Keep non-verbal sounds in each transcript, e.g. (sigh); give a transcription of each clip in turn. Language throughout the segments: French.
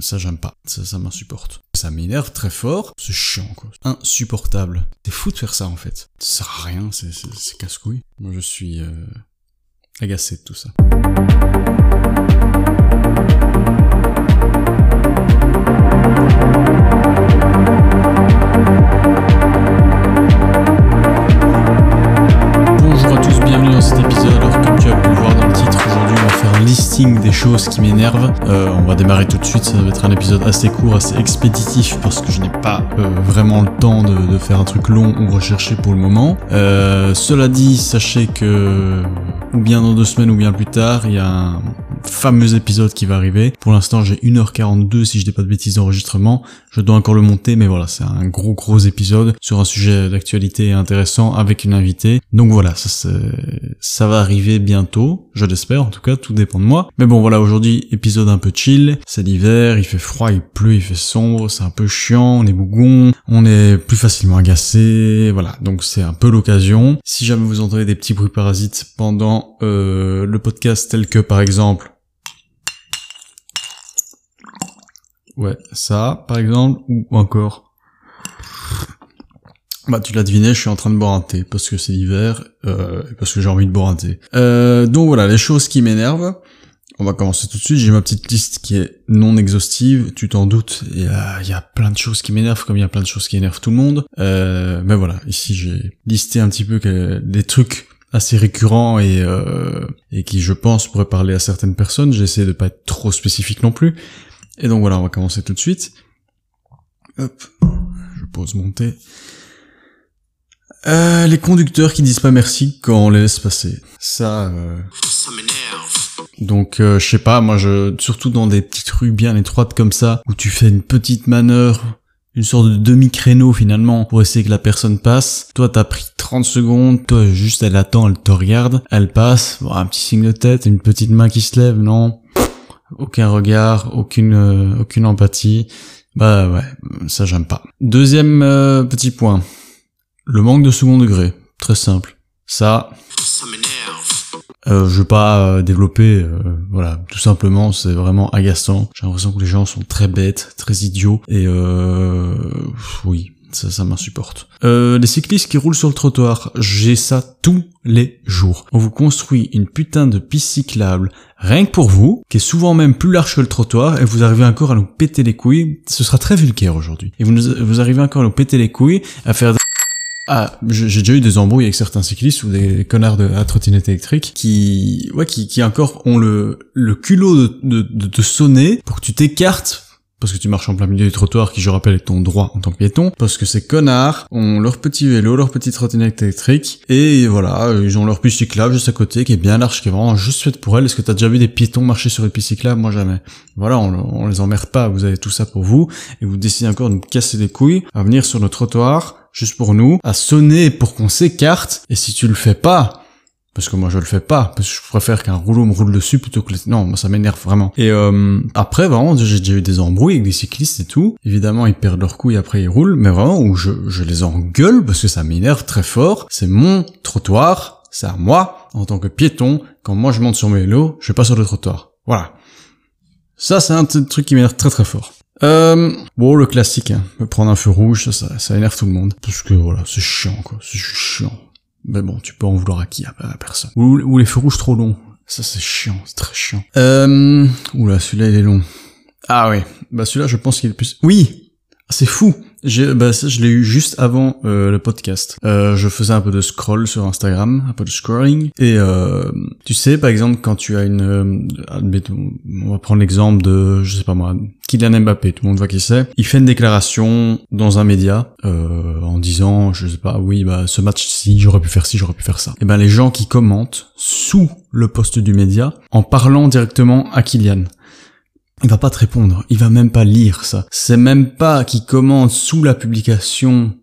ça j'aime pas, ça, ça m'insupporte. Ça m'énerve très fort, c'est chiant quoi. Insupportable. C'est fou de faire ça en fait. Ça sert à rien, c'est casse-couille. Moi je suis euh, agacé de tout ça. Des choses qui m'énervent. Euh, on va démarrer tout de suite, ça va être un épisode assez court, assez expéditif parce que je n'ai pas euh, vraiment le temps de, faire un truc long ou recherché pour le moment. Euh, cela dit, sachez que ou bien dans deux semaines ou bien plus tard, il y a un fameux épisode qui va arriver. Pour l'instant, j'ai 1h42 si je dis pas de bêtises d'enregistrement. Je dois encore le monter, mais voilà, c'est un gros gros épisode sur un sujet d'actualité intéressant avec une invitée. Donc voilà, ça, ça va arriver bientôt, je l'espère en tout cas, tout dépend de moi. Mais bon voilà, aujourd'hui, épisode un peu chill, c'est l'hiver, il fait froid, il pleut, il fait sombre, c'est un peu chiant, on est bougon, on est plus facilement agacé, voilà, donc c'est un peu l'occasion. Si jamais vous entendez des petits bruits parasites pendant euh, le podcast tel que par exemple Ouais, ça, par exemple, ou encore. Bah, tu l'as deviné, je suis en train de boire un thé, parce que c'est l'hiver, euh, parce que j'ai envie de boire un thé. Euh, donc voilà, les choses qui m'énervent. On va commencer tout de suite. J'ai ma petite liste qui est non exhaustive. Tu t'en doutes. Il y a, y a, plein de choses qui m'énervent, comme il y a plein de choses qui énervent tout le monde. Euh, mais voilà, ici j'ai listé un petit peu des trucs assez récurrents et euh, qui, je pense, pourraient parler à certaines personnes. J'essaie de pas être trop spécifique non plus. Et donc voilà, on va commencer tout de suite. Hop, je pose mon thé. Euh, les conducteurs qui disent pas merci quand on les laisse passer. Ça, euh... Donc euh, je sais pas, moi je surtout dans des petites rues bien étroites comme ça où tu fais une petite manœuvre, une sorte de demi-créneau finalement pour essayer que la personne passe. Toi t'as pris 30 secondes, toi juste elle attend, elle te regarde, elle passe, bon, un petit signe de tête, une petite main qui se lève, non aucun regard, aucune euh, aucune empathie. Bah ouais, ça j'aime pas. Deuxième euh, petit point, le manque de second degré, très simple. Ça. Euh, je veux pas euh, développer, voilà, tout simplement, c'est vraiment agaçant. J'ai l'impression que les gens sont très bêtes, très idiots, et oui, ça, ça m'insupporte. Euh, les cyclistes qui roulent sur le trottoir, j'ai ça tous les jours. On vous construit une putain de piste cyclable rien que pour vous, qui est souvent même plus large que le trottoir, et vous arrivez encore à nous péter les couilles. Ce sera très vulgaire aujourd'hui. Et vous, vous arrivez encore à nous péter les couilles, à faire ah, j'ai déjà eu des embrouilles avec certains cyclistes ou des connards de la trottinette électrique qui, ouais, qui, qui encore ont le, le culot de, de, de te sonner pour que tu t'écartes. Parce que tu marches en plein milieu du trottoir qui je rappelle est ton droit en tant que piéton, parce que ces connards ont leur petit vélo, leur petite trottinette électrique, et voilà, ils ont leur piste cyclable juste à côté qui est bien large, qui est vraiment juste faite pour elle. Est-ce que t'as déjà vu des piétons marcher sur une piste cyclable Moi jamais. Voilà, on, on les emmerde pas, vous avez tout ça pour vous, et vous décidez encore de nous casser les couilles, à venir sur le trottoir, juste pour nous, à sonner pour qu'on s'écarte, et si tu le fais pas, parce que moi je le fais pas parce que je préfère qu'un rouleau me roule dessus plutôt que les... non moi ça m'énerve vraiment. Et euh, après vraiment j'ai déjà eu des embrouilles avec des cyclistes et tout. Évidemment ils perdent leur couille après ils roulent. Mais vraiment où je, je les engueule parce que ça m'énerve très fort. C'est mon trottoir c'est à moi en tant que piéton. Quand moi je monte sur mes vélos je vais pas sur le trottoir. Voilà. Ça c'est un truc qui m'énerve très très fort euh, bon, le classique, hein. prendre un feu rouge, ça, ça, énerve tout le monde. Parce que voilà, c'est chiant, quoi. C'est chiant. Mais bon, tu peux en vouloir à qui? À personne. Ou, les feux rouges trop longs. Ça c'est chiant, c'est très chiant. Euh... Oula, celui-là il est long. Ah ouais, bah celui-là je pense qu'il est plus... Oui C'est fou bah ça, je l'ai eu juste avant euh, le podcast. Euh, je faisais un peu de scroll sur Instagram, un peu de scrolling. Et euh, tu sais, par exemple, quand tu as une... Euh, on va prendre l'exemple de, je sais pas moi, Kylian Mbappé, tout le monde voit qui c'est. Il fait une déclaration dans un média euh, en disant, je sais pas, oui, bah ce match-ci, j'aurais pu faire ci, j'aurais pu faire ça. Et ben les gens qui commentent sous le poste du média en parlant directement à Kylian il va pas te répondre, il va même pas lire ça. C'est même pas qu'il commente sous la publication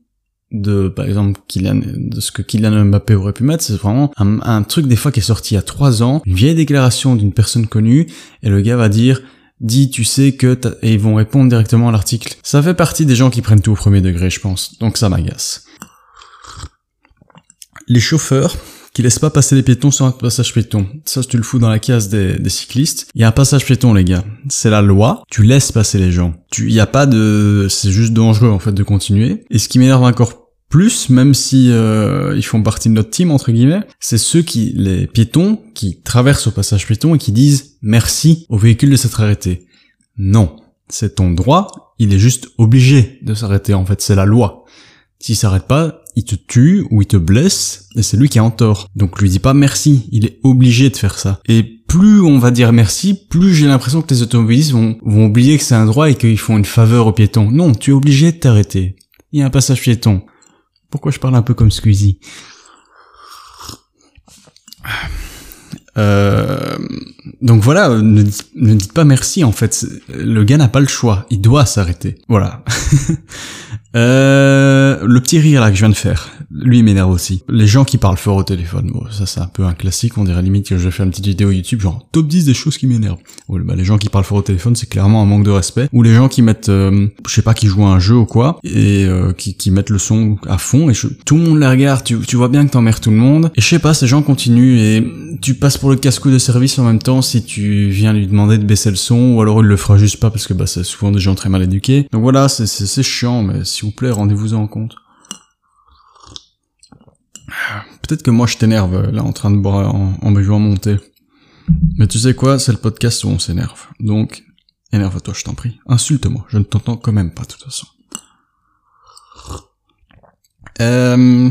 de, par exemple, de ce que Kylian Mbappé aurait pu mettre, c'est vraiment un, truc des fois qui est sorti il y a trois ans, une vieille déclaration d'une personne connue, et le gars va dire, dis, tu sais que, et ils vont répondre directement à l'article. Ça fait partie des gens qui prennent tout au premier degré, je pense, donc ça m'agace. Les chauffeurs qui laisse pas passer les piétons sur un passage piéton. Ça, tu le fous dans la case des, cyclistes. Il y a un passage piéton, les gars. C'est la loi. Tu laisses passer les gens. Tu, y a pas de, c'est juste dangereux, en fait, de continuer. Et ce qui m'énerve encore plus, même si euh, ils font partie de notre team entre guillemets, c'est ceux qui, les piétons, qui traversent au passage piéton et qui disent merci au véhicule de s'être arrêté. Non, c'est ton droit. Il est juste obligé de s'arrêter. En fait, c'est la loi. S'il s'arrête pas, il te tue ou il te blesse et c'est lui qui est en tort. Donc lui dis pas merci, il est obligé de faire ça. Et plus on va dire merci, plus j'ai l'impression que les automobilistes vont, oublier que c'est un droit et qu'ils font une faveur aux piétons. Non, tu es obligé de t'arrêter. Il y a un passage piéton. Pourquoi je parle un peu comme Squeezie euh, donc voilà, ne, ne, dites pas merci en fait. Le gars n'a pas le choix, il doit s'arrêter. Voilà. (laughs) Euh, le petit rire là que je viens de faire, lui m'énerve aussi. Les gens qui parlent fort au téléphone, bon, ça c'est un peu un classique, on dirait limite que je vais faire une petite vidéo YouTube genre top 10 des choses qui m'énervent. bah, les gens qui parlent fort au téléphone, c'est clairement un manque de respect. Ou les gens qui mettent, euh, je sais pas, qui jouent à un jeu ou quoi, et euh, qui, qui mettent le son à fond, et tout le monde les regarde, tu, tu vois bien que t'emmerdes tout le monde. Et je sais pas, ces gens continuent, et tu passes pour le casse-cou de service en même temps si tu viens lui demander de baisser le son, ou alors il le fera juste pas parce que bah c'est souvent des gens très mal éduqués. Donc voilà, c'est chiant, mais si vous plaît, rendez-vous en compte. Peut-être que moi je t'énerve là en train de boire en, en buvant monter. Mais tu sais quoi, c'est le podcast où on s'énerve. Donc, énerve-toi, je t'en prie. Insulte-moi, je ne t'entends quand même pas de toute façon. Euh,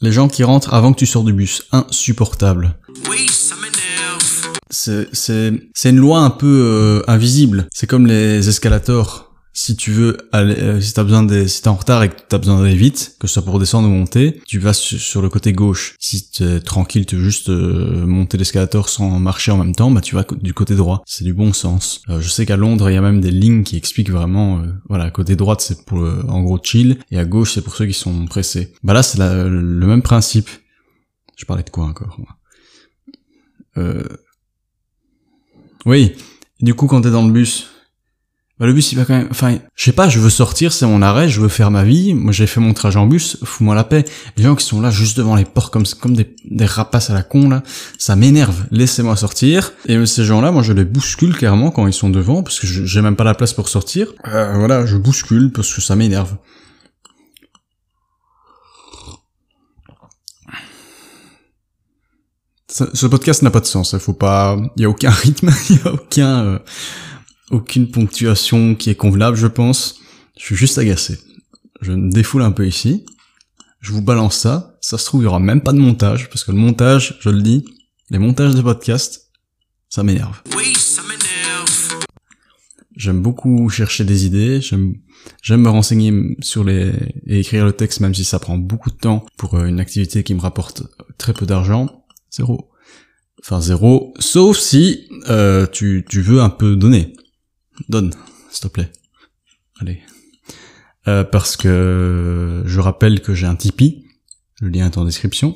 les gens qui rentrent avant que tu sors du bus, insupportable. Oui, ça m'énerve. C'est, c'est, c'est une loi un peu euh, invisible. C'est comme les escalators si tu veux aller, euh, si t'as besoin de, si t'es en retard et que t'as besoin d'aller vite, que ce soit pour descendre ou monter, tu vas sur le côté gauche. Si t'es tranquille, tu veux juste euh, monter l'escalator sans marcher en même temps, bah tu vas du côté droit. C'est du bon sens. Euh, je sais qu'à Londres, il y a même des lignes qui expliquent vraiment, voilà, côté droite c'est pour en gros chill et à gauche c'est pour ceux qui sont pressés. Bah là c'est le même principe. Je parlais de quoi encore euh... Oui. Du coup, quand t'es dans le bus, bah, le bus il va quand même enfin je sais pas je veux sortir c'est mon arrêt je veux faire ma vie. Moi j'ai fait mon trajet en bus fous-moi la paix. Les gens qui sont là juste devant les portes comme des, rapaces à la con là ça m'énerve. Laissez-moi sortir. Et ces gens là moi je les bouscule clairement quand ils sont devant parce que j'ai même pas la place pour sortir. Euh, voilà je bouscule parce que ça m'énerve. Ce podcast n'a pas de sens, il faut pas, il y a aucun (laughs) rythme, il y a aucun, euh, aucune ponctuation qui est convenable, je pense. Je suis juste agacé. Je me défoule un peu ici. Je vous balance ça. Ça se trouve, il y aura même pas de montage, parce que le montage, je le dis, les montages de podcasts, ça m'énerve. Oui, ça m'énerve. J'aime beaucoup chercher des idées, j'aime, j'aime me renseigner sur les, et écrire le texte, même si ça prend beaucoup de temps pour euh, une activité qui me rapporte très peu d'argent. Zéro. Enfin, zéro. Sauf si, euh, tu, tu veux un peu donner. Donne, s'il te plaît. Allez. Euh, parce que je rappelle que j'ai un Tipeee. Le lien est en description.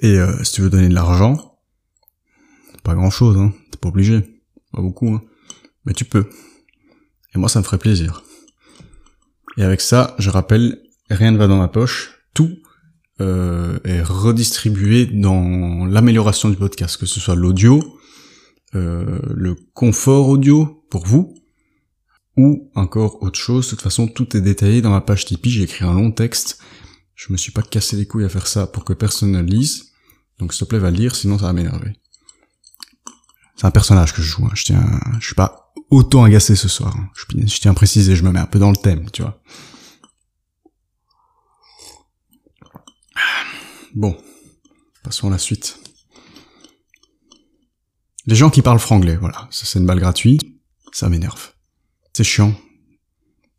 Et euh, si tu veux donner de l'argent, pas grand chose, hein. T'es pas obligé. Pas beaucoup, hein. Mais tu peux. Et moi, ça me ferait plaisir. Et avec ça, je rappelle, rien ne va dans ma poche. Tout euh, est redistribué dans l'amélioration du podcast, que ce soit l'audio, euh, le confort audio pour vous, ou encore autre chose. De toute façon, tout est détaillé dans ma page Tipeee. J'ai écrit un long texte. Je me suis pas cassé les couilles à faire ça pour que personne ne lise. Donc s'il te plaît, va le lire, sinon ça va m'énerver. C'est un personnage que je joue. Hein. Je tiens, je suis pas autant agacé ce soir. Hein. Je, je tiens à préciser, je me mets un peu dans le thème, tu vois. Bon, passons à la suite. Les gens qui parlent franglais, voilà, ça c'est une balle gratuite, ça m'énerve. C'est chiant.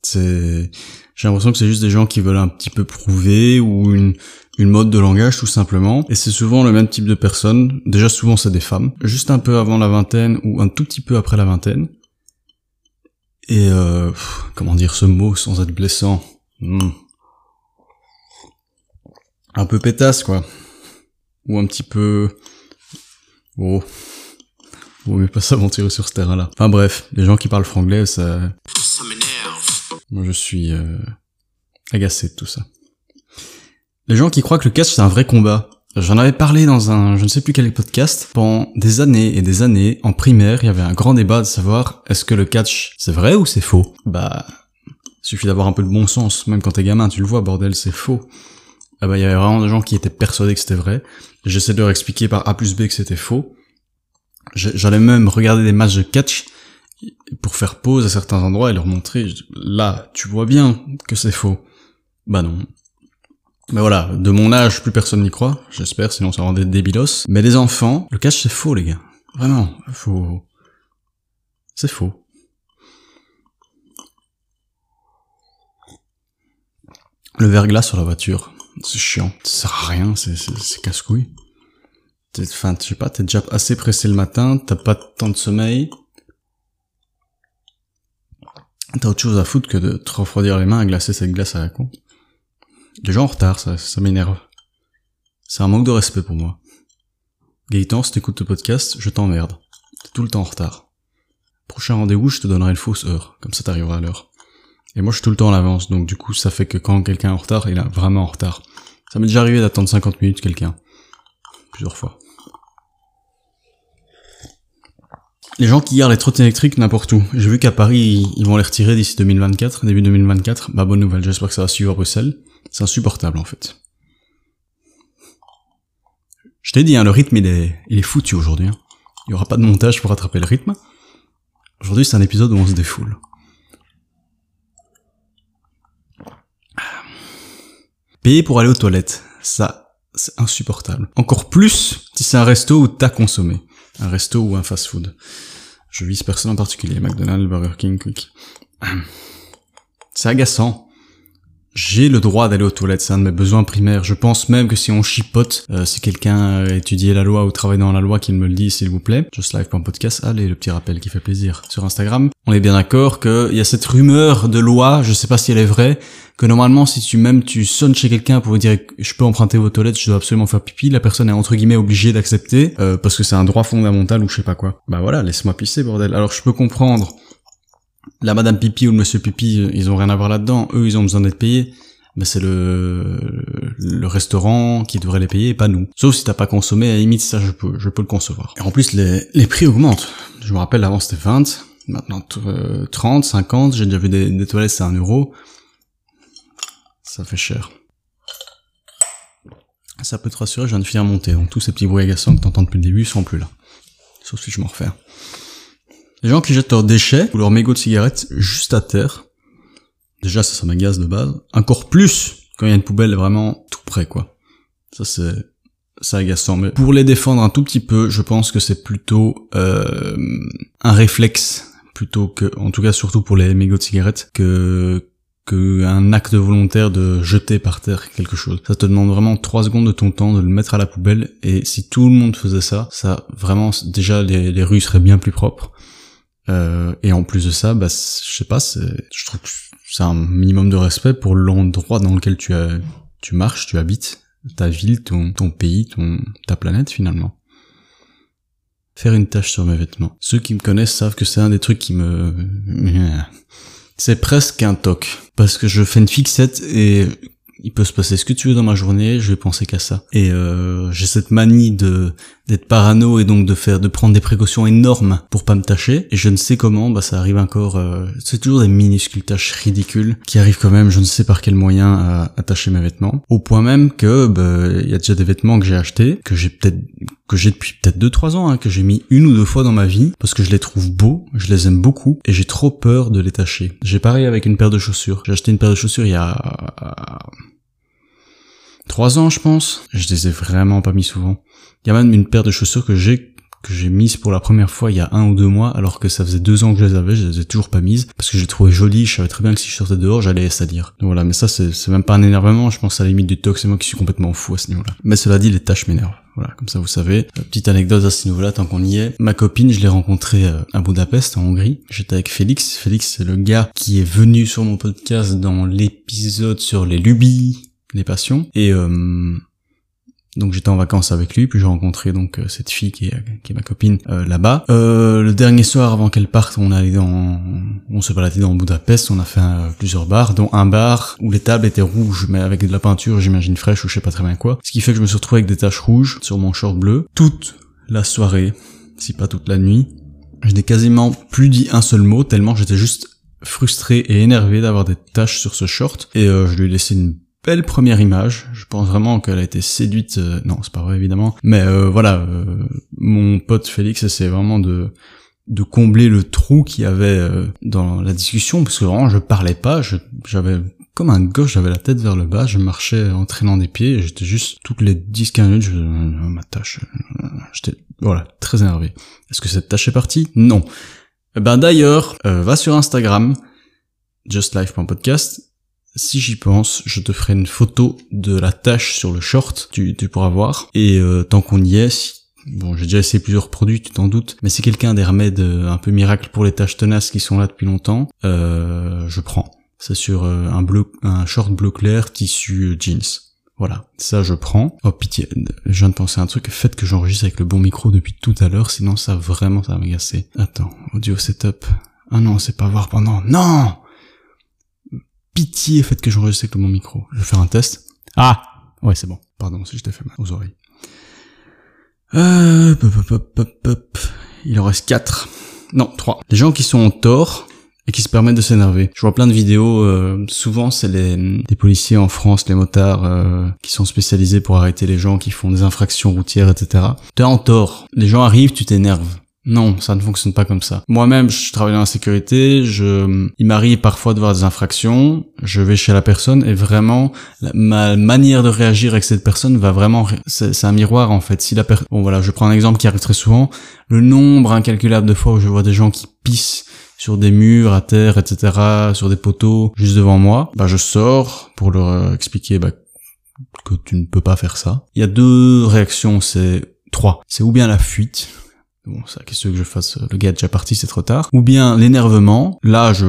C'est, j'ai l'impression que c'est juste des gens qui veulent un petit peu prouver ou une, une mode de langage tout simplement. Et c'est souvent le même type de personnes. Déjà souvent c'est des femmes, juste un peu avant la vingtaine ou un tout petit peu après la vingtaine. Et euh, comment dire ce mot sans être blessant? Hmm. Un peu pétasse quoi. Ou un petit peu... Oh, Vaut mieux pas (laughs) s'aventurer sur ce terrain-là. Enfin bref, les gens qui parlent franglais, ça... Ça m'énerve. Moi je suis euh, agacé de tout ça. Les gens qui croient que le catch c'est un vrai combat. J'en avais parlé dans un je ne sais plus quel podcast. Pendant des années et des années, en primaire, il y avait un grand débat de savoir est-ce que le catch c'est vrai ou c'est faux? Bah, suffit d'avoir un peu de bon sens. Même quand t'es gamin, tu le vois, bordel, c'est faux. Ah bah, il y avait vraiment des gens qui étaient persuadés que c'était vrai. J'essaie de leur expliquer par A plus B que c'était faux. J'allais même regarder des matchs de catch pour faire pause à certains endroits et leur montrer, là, tu vois bien que c'est faux. Bah non. Mais voilà, de mon âge, plus personne n'y croit, j'espère, sinon ça rendait débilos. Mais les enfants, le catch c'est faux les gars. Vraiment, faut... C'est faux. Le verglas sur la voiture, c'est chiant, ça sert à rien, c'est casse-couille. Enfin, je sais pas, t'es déjà assez pressé le matin, t'as pas tant de sommeil. T'as autre chose à foutre que de te refroidir les mains à glacer cette glace à la con. Gens en retard, ça, ça m'énerve. C'est un manque de respect pour moi. Gaëtan, si t'écoutes le podcast, je t'emmerde. T'es tout le temps en retard. Prochain rendez-vous, je te donnerai une fausse heure. Comme ça t'arriveras à l'heure. Et moi, je suis tout le temps en avance, donc du coup, ça fait que quand quelqu'un est en retard, il est vraiment en retard. Ça m'est déjà arrivé d'attendre 50 minutes quelqu'un. Plusieurs fois. Les gens qui gardent les trottinettes électriques n'importe où. J'ai vu qu'à Paris, ils vont les retirer d'ici 2024, début 2024. Bah, bonne nouvelle, j'espère que ça va suivre Bruxelles. C'est insupportable, en fait. Je t'ai dit, hein, le rythme, il est, il est foutu aujourd'hui. Hein. Il y aura pas de montage pour rattraper le rythme. Aujourd'hui, c'est un épisode où on se défoule. Payer pour aller aux toilettes, ça, c'est insupportable. Encore plus si c'est un resto où t'as consommé. Un resto ou un fast-food. Je vise personne en particulier, McDonald's, Burger King, Quick. C'est agaçant j'ai le droit d'aller aux toilettes, c'est un de mes besoins primaires. Je pense même que si on chipote, euh, si quelqu'un a étudié la loi ou travaille dans la loi, qu'il me le dit, s'il vous plaît. Just podcast, allez, le petit rappel qui fait plaisir. Sur Instagram, on est bien d'accord qu'il y a cette rumeur de loi, je sais pas si elle est vraie, que normalement, si tu même tu sonnes chez quelqu'un pour dire je peux emprunter vos toilettes, je dois absolument faire pipi, la personne est entre guillemets obligée d'accepter, euh, parce que c'est un droit fondamental ou je sais pas quoi. Bah voilà, laisse-moi pisser, bordel. Alors je peux comprendre la madame pipi ou le monsieur pipi, ils ont rien à voir là-dedans. Eux, ils ont besoin d'être payés. Mais c'est le, le restaurant qui devrait les payer, pas nous. Sauf si t'as pas consommé, à la limite, ça, je peux, je peux le concevoir. Et en plus, les, les prix augmentent. Je me rappelle, avant, c'était 20. Maintenant, 30, 50. J'ai déjà vu des, des toilettes, c'est 1 euro. Ça fait cher. Ça peut te rassurer, je viens de finir monter. Donc, tous ces petits bruits agaçants que t'entends depuis le début sont plus là. Sauf si je m'en refais. Les gens qui jettent leurs déchets ou leurs mégots de cigarettes juste à terre, déjà ça, ça m'agace de base. Encore plus quand il y a une poubelle vraiment tout près, quoi. Ça c'est ça agaçant. Mais pour les défendre un tout petit peu, je pense que c'est plutôt euh, un réflexe plutôt que, en tout cas surtout pour les mégots de cigarettes, que qu'un acte volontaire de jeter par terre quelque chose. Ça te demande vraiment trois secondes de ton temps de le mettre à la poubelle et si tout le monde faisait ça, ça vraiment déjà les, les rues seraient bien plus propres. Euh, et en plus de ça, bah, je sais pas, je trouve que c'est un minimum de respect pour l'endroit dans lequel tu, tu marches, tu habites, ta ville, ton, ton pays, ton, ta planète finalement. Faire une tâche sur mes vêtements. Ceux qui me connaissent savent que c'est un des trucs qui me... (laughs) C'est presque un toc. Parce que je fais une fixette et il peut se passer ce que tu veux dans ma journée, je vais penser qu'à ça. Et euh, j'ai cette manie de d'être parano et donc de faire de prendre des précautions énormes pour pas me tâcher. Et je ne sais comment, bah ça arrive encore. Euh, c'est toujours des minuscules tâches ridicules qui arrivent quand même. Je ne sais par quel moyen à, attacher mes vêtements. Au point même que bah, il y a déjà des vêtements que j'ai achetés que j'ai peut-être que j'ai depuis peut-être 2-3 ans, hein, que j'ai mis une ou deux fois dans ma vie, parce que je les trouve beaux, je les aime beaucoup, et j'ai trop peur de les tâcher. J'ai pareil avec une paire de chaussures. J'ai acheté une paire de chaussures il y a trois ans, je pense. Je les ai vraiment pas mis souvent. Il y a même une paire de chaussures que j'ai que j'ai mise pour la première fois il y a un ou deux mois, alors que ça faisait deux ans que je les avais, je les ai toujours pas mises, parce que j'ai trouvé jolies, je savais très bien que si je sortais dehors, j'allais les salir. Donc voilà, mais ça c'est même pas un énervement, je pense à la limite du tox, c'est moi qui suis complètement fou à ce niveau-là. Mais cela dit, les tâches m'énervent. Voilà, comme ça vous savez. Euh, petite anecdote à ce niveau-là, tant qu'on y est. Ma copine, je l'ai rencontrée euh, à Budapest, en Hongrie. J'étais avec Félix. Félix, c'est le gars qui est venu sur mon podcast dans l'épisode sur les lubies, les passions. Et euh, Donc j'étais en vacances avec lui, puis j'ai rencontré donc euh, cette fille qui est, est ma copine euh, là-bas. Euh, le dernier soir avant qu'elle parte, on allait dans, on se baladait dans Budapest, on a fait plusieurs bars, dont un bar où les tables étaient rouges, mais avec de la peinture, j'imagine fraîche ou je sais pas très bien quoi. Ce qui fait que je me suis retrouvé avec des taches rouges sur mon short bleu toute la soirée, si pas toute la nuit. Je n'ai quasiment plus dit un seul mot tellement j'étais juste frustré et énervé d'avoir des taches sur ce short et je lui ai laissé une belle première image. Je pense vraiment qu'elle a été séduite. Euh, non, c'est pas vrai évidemment. Mais euh, voilà, euh, mon pote Félix c'est vraiment de de combler le trou qu'il y avait dans la discussion parce que vraiment je parlais pas. J'avais comme un gauche, j'avais la tête vers le bas, je marchais en traînant des pieds, j'étais juste toutes les 10-15 minutes, je ma tâche, j'étais voilà très énervé. Est-ce que cette tâche est partie? Non. Eh ben d'ailleurs, va sur Instagram, justlife.podcast si j'y pense, je te ferai une photo de la tache sur le short, tu, tu pourras voir. Et euh, tant qu'on y est, bon j'ai déjà essayé plusieurs produits, tu t'en doutes, mais c'est quelqu'un des remèdes euh, un peu miracle pour les taches tenaces qui sont là depuis longtemps, euh, je prends. C'est sur un bleu, un short bleu clair tissu jeans. Voilà, ça je prends. Oh pitié, je viens de penser à un truc, faites que j'enregistre avec le bon micro depuis tout à l'heure, sinon ça vraiment ça va m'agacer. Attends, audio setup. Ah non, c'est pas voir pendant. Non pitié, faites que j'enregistre avec mon micro. Je vais faire un test. Ah Ouais, c'est bon. Pardon si je t'ai fait mal aux oreilles. Euh, Il en reste 4. Non, 3. Les gens qui sont en tort et qui se permettent de s'énerver. Je vois plein de vidéos, euh, souvent c'est les, policiers en France, les motards, euh, qui sont spécialisés pour arrêter les gens qui font des infractions routières, etc. T'es en tort. Les gens arrivent, tu t'énerves. Non, ça ne fonctionne pas comme ça. Moi-même, je travaille dans la sécurité, je, il m'arrive parfois de voir des infractions, je vais chez la personne et vraiment, ma manière de réagir avec cette personne va vraiment, c'est un miroir en fait. Si la bon voilà, je prends un exemple qui arrive très souvent, le nombre incalculable de fois où je vois des gens qui pissent sur des murs, à terre, etc., sur des poteaux, juste devant moi, bah je sors pour leur expliquer bah, que tu ne peux pas faire ça. Il y a deux réactions, c'est trois. C'est ou bien la fuite, Bon, ça, qu'est-ce que je fasse Le gars est déjà parti, c'est trop tard. Ou bien l'énervement. Là, je,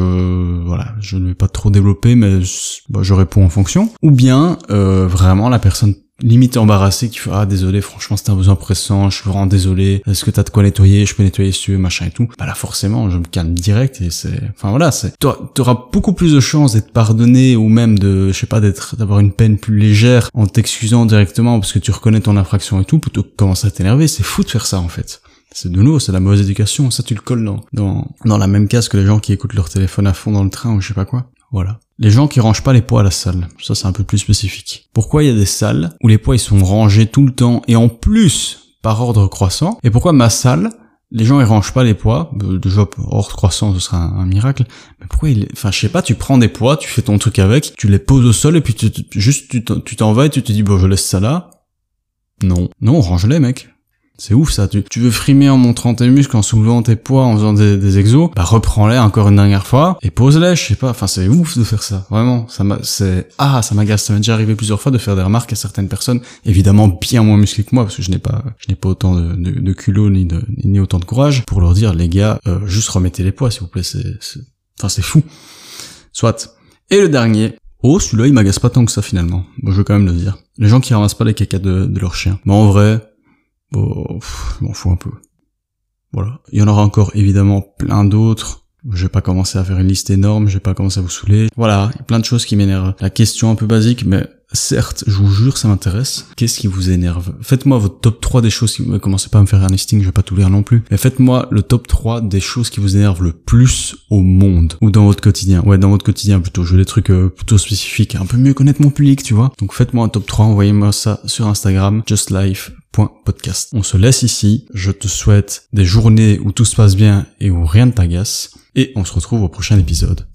voilà, je ne vais pas trop développer, mais bah, je réponds en fonction. Ou bien euh, vraiment la personne limite embarrassée qui fait ah désolé franchement c'était un besoin pressant je suis vraiment désolé est-ce que t'as de quoi nettoyer je peux nettoyer ce machin et tout bah là forcément je me calme direct et c'est enfin voilà c'est t'auras beaucoup plus de chances d'être pardonné ou même de je sais pas d'être d'avoir une peine plus légère en t'excusant directement parce que tu reconnais ton infraction et tout plutôt que commencer à t'énerver c'est fou de faire ça en fait c'est de nouveau, c'est la mauvaise éducation. Ça, tu le colles dans, dans, dans la même case que les gens qui écoutent leur téléphone à fond dans le train ou je sais pas quoi. Voilà. Les gens qui rangent pas les poids à la salle. Ça, c'est un peu plus spécifique. Pourquoi il y a des salles où les poids ils sont rangés tout le temps et en plus par ordre croissant? Et pourquoi ma salle, les gens ils rangent pas les poids euh, Déjà, ordre croissant, ce serait un, miracle. Mais pourquoi ils... Enfin, je sais pas, tu prends des poids, tu fais ton truc avec, tu les poses au sol et puis tu, juste tu t'en vas et tu te dis, bon, je laisse ça là. Non. Non, range-les, mec. C'est ouf ça. Tu, tu, veux frimer en montrant tes muscles, en soulevant tes poids, en faisant des, des exos, bah reprends-les encore une dernière fois et pose-les. Je sais pas. Enfin, c'est ouf de faire ça. Vraiment. Ça m'a, c'est ah, ça m'agace. Ça m'est déjà arrivé plusieurs fois de faire des remarques à certaines personnes, évidemment bien moins musclées que moi, parce que je n'ai pas, je n'ai pas autant de, de, de culot ni de ni autant de courage pour leur dire les gars, euh, juste remettez les poids s'il vous plaît. C'est, enfin, c'est fou. Soit. Et le dernier, Oh, celui-là, il m'agace pas tant que ça finalement. Bon, je veux quand même le dire. Les gens qui ramassent pas les caca de, de leur chien. Mais en vrai, Bon, je m'en fous un peu. Voilà. Il y en aura encore évidemment plein d'autres. Je vais pas commencer à faire une liste énorme, je vais pas commencer à vous saouler. Voilà, plein de choses qui m'énervent. La question un peu basique, mais certes, je vous jure, ça m'intéresse. Qu'est-ce qui vous énerve? Faites-moi votre top 3 des choses qui... Commencez pas à me faire un listing, je vais pas tout lire non plus. Mais faites-moi le top 3 des choses qui vous énervent le plus au monde. Ou dans votre quotidien. Ouais, dans votre quotidien plutôt. Je veux des trucs euh, plutôt spécifiques. Un peu mieux connaître mon public, tu vois. Donc faites-moi un top 3, envoyez-moi ça sur Instagram, justlife.podcast. On se laisse ici. Je te souhaite des journées où tout se passe bien et où rien ne t'agace. Et on se retrouve au prochain épisode.